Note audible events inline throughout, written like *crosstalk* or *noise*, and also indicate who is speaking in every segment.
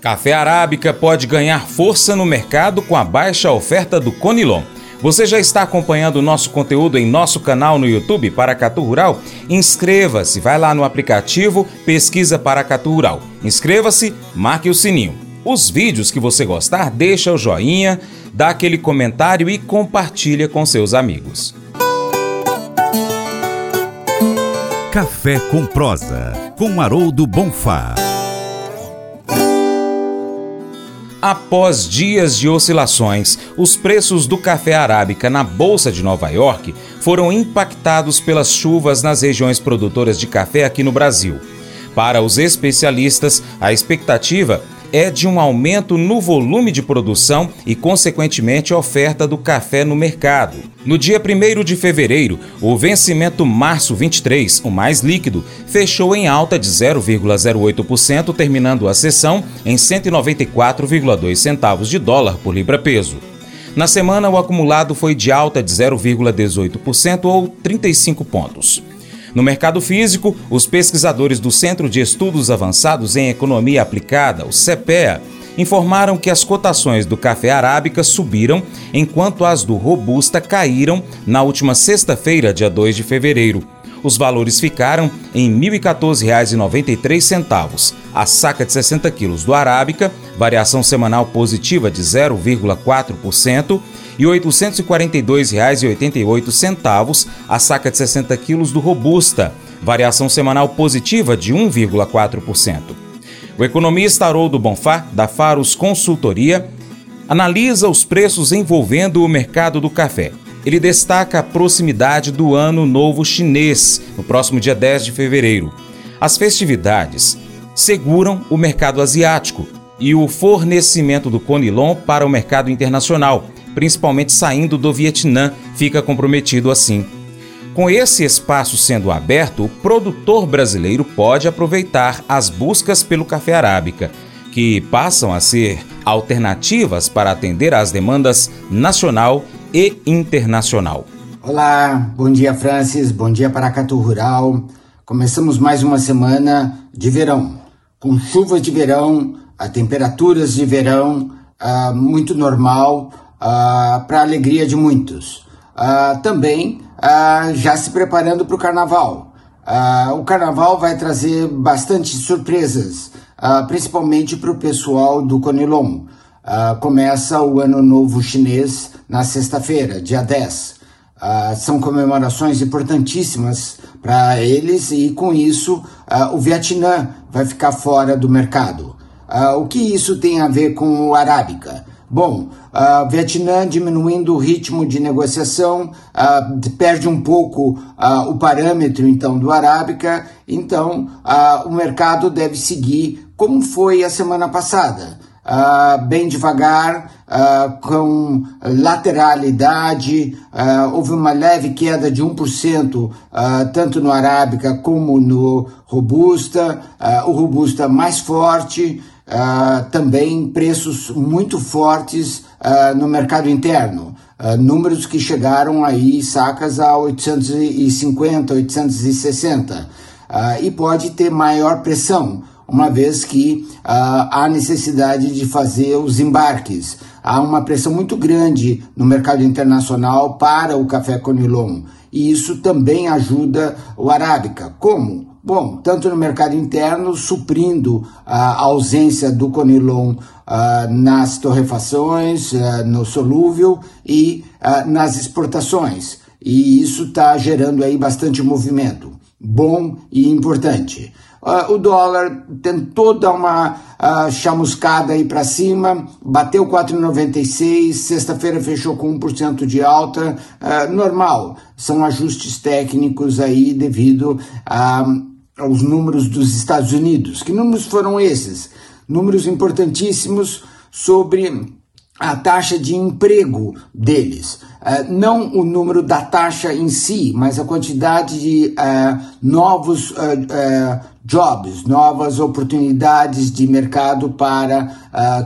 Speaker 1: Café arábica pode ganhar força no mercado com a baixa oferta do Conilon. Você já está acompanhando o nosso conteúdo em nosso canal no YouTube Paracatu Rural? Inscreva-se, vai lá no aplicativo Pesquisa Paracatu Rural. Inscreva-se, marque o sininho. Os vídeos que você gostar, deixa o joinha, dá aquele comentário e compartilha com seus amigos.
Speaker 2: Café com prosa, com Haroldo Bonfá.
Speaker 1: Após dias de oscilações, os preços do café arábica na Bolsa de Nova York foram impactados pelas chuvas nas regiões produtoras de café aqui no Brasil. Para os especialistas, a expectativa é de um aumento no volume de produção e, consequentemente, oferta do café no mercado. No dia 1 de fevereiro, o vencimento março 23, o mais líquido, fechou em alta de 0,08%, terminando a sessão em 194,2 centavos de dólar por libra-peso. Na semana, o acumulado foi de alta de 0,18% ou 35 pontos. No mercado físico, os pesquisadores do Centro de Estudos Avançados em Economia Aplicada, o CEPEA, informaram que as cotações do café arábica subiram, enquanto as do robusta caíram na última sexta-feira, dia 2 de fevereiro. Os valores ficaram em R$ 1.014,93. A saca de 60 quilos do arábica, variação semanal positiva de 0,4%, e R$ 842,88 a saca de 60 quilos do Robusta, variação semanal positiva de 1,4%. O economista Haroldo Bonfá, da Faros Consultoria, analisa os preços envolvendo o mercado do café. Ele destaca a proximidade do Ano Novo Chinês, no próximo dia 10 de fevereiro. As festividades seguram o mercado asiático e o fornecimento do Conilon para o mercado internacional, principalmente saindo do Vietnã, fica comprometido assim. Com esse espaço sendo aberto, o produtor brasileiro pode aproveitar as buscas pelo café arábica, que passam a ser alternativas para atender às demandas nacional e internacional.
Speaker 3: Olá, bom dia Francis, bom dia Paracatu Rural. Começamos mais uma semana de verão, com chuvas de verão, a temperaturas de verão uh, muito normal, uh, para a alegria de muitos. Uh, também uh, já se preparando para o carnaval. o carnaval vai trazer bastante surpresas, principalmente para o pessoal do Conilon. começa o Ano Novo Chinês na sexta-feira, dia 10. são comemorações importantíssimas para eles e, com isso, o Vietnã vai ficar fora do mercado. o que isso tem a ver com o Arábica? Bom, uh, Vietnã diminuindo o ritmo de negociação, uh, perde um pouco uh, o parâmetro então do Arábica, então uh, o mercado deve seguir como foi a semana passada. bem devagar, com lateralidade, houve uma leve queda de 1%, tanto no Arábica como no Robusta, o Robusta mais forte, uh, também preços muito fortes uh, no mercado interno. Uh, números que chegaram aí, sacas, a 850, 860. e pode ter maior pressão, uma vez que há necessidade de fazer os embarques. Há uma pressão muito grande no mercado internacional para o café Conilon. E isso também ajuda o Arábica. Como? Bom, tanto no mercado interno, suprindo a ausência do Conilon uh, nas torrefações, uh, no solúvel e uh, nas exportações. E isso está gerando aí bastante movimento, bom e importante. o dólar tentou dar uma chamuscada aí para cima, bateu 4,96, sexta-feira fechou com 1% de alta, normal, são ajustes técnicos aí devido a aos números dos Estados Unidos. Que números foram esses? Números importantíssimos sobre a taxa de emprego deles. Uh, não o número da taxa em si, mas a quantidade de uh, novos uh, jobs, novas oportunidades de mercado para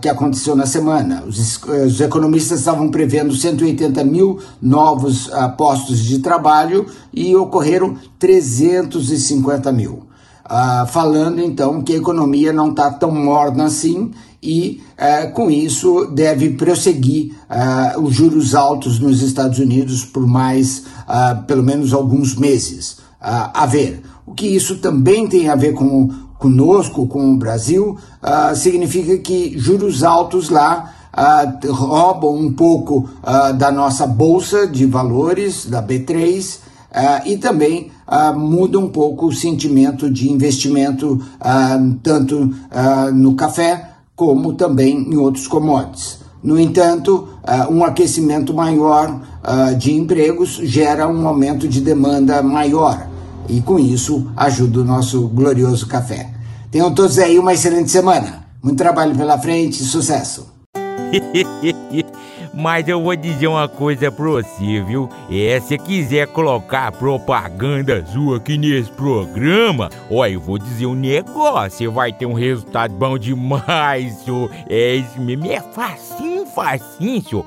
Speaker 3: que aconteceu na semana. Os, os, economistas estavam prevendo 180 mil novos postos de trabalho e ocorreram 350 mil. uh, falando então que a economia não está tão morna assim e uh, com isso deve prosseguir uh, os juros altos nos Estados Unidos por mais pelo menos alguns meses. a ver, o que isso também tem a ver com conosco, com o Brasil, significa que juros altos lá uh, roubam um pouco uh, da nossa bolsa de valores, da B3, uh, e também muda um pouco o sentimento de investimento, tanto no café como também em outros commodities. No entanto, um aquecimento maior de empregos gera um aumento de demanda maior e com isso ajuda o nosso glorioso café. Tenham todos aí uma excelente semana. Muito trabalho pela frente e sucesso! *laughs*
Speaker 4: Mas eu vou dizer uma coisa pra você, viu? É, se quiser colocar propaganda sua aqui nesse programa, ó, eu vou dizer um negócio, você vai ter um resultado bom demais, senhor. É isso mesmo, é facinho, facinho, senhor.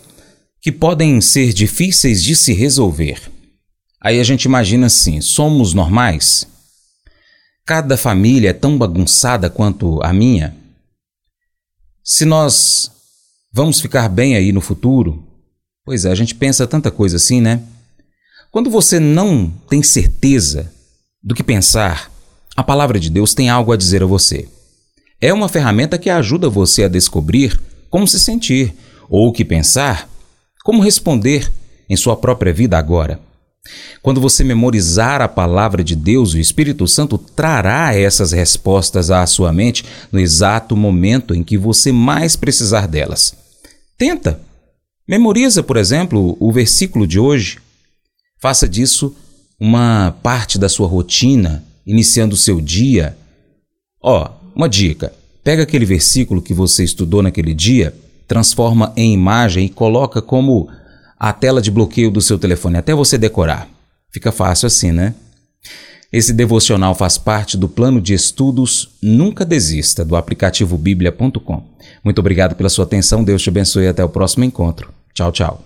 Speaker 1: que podem ser difíceis de se resolver. Aí a gente imagina assim: somos normais? Cada família é tão bagunçada quanto a minha? Se nós vamos ficar bem aí no futuro? Pois é, a gente pensa tanta coisa assim, né? Quando você não tem certeza do que pensar, a palavra de Deus tem algo a dizer a você. É uma ferramenta que ajuda você a descobrir como se sentir ou o que pensar como responder em sua própria vida agora? Quando você memorizar a palavra de Deus, o Espírito Santo trará essas respostas à sua mente no exato momento em que você mais precisar delas. Tenta. Memoriza, por exemplo, o versículo de hoje. Faça disso uma parte da sua rotina, iniciando o seu dia. Ó, oh, uma dica: pega aquele versículo que você estudou naquele dia transforma em imagem e coloca como a tela de bloqueio do seu telefone até você decorar. Fica fácil assim, né? Esse devocional faz parte do plano de estudos Nunca Desista do aplicativo bíblia.com. Muito obrigado pela sua atenção, Deus te abençoe até o próximo encontro. Tchau, tchau.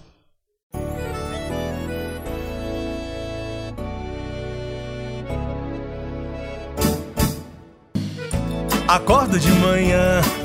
Speaker 5: Acordo de manhã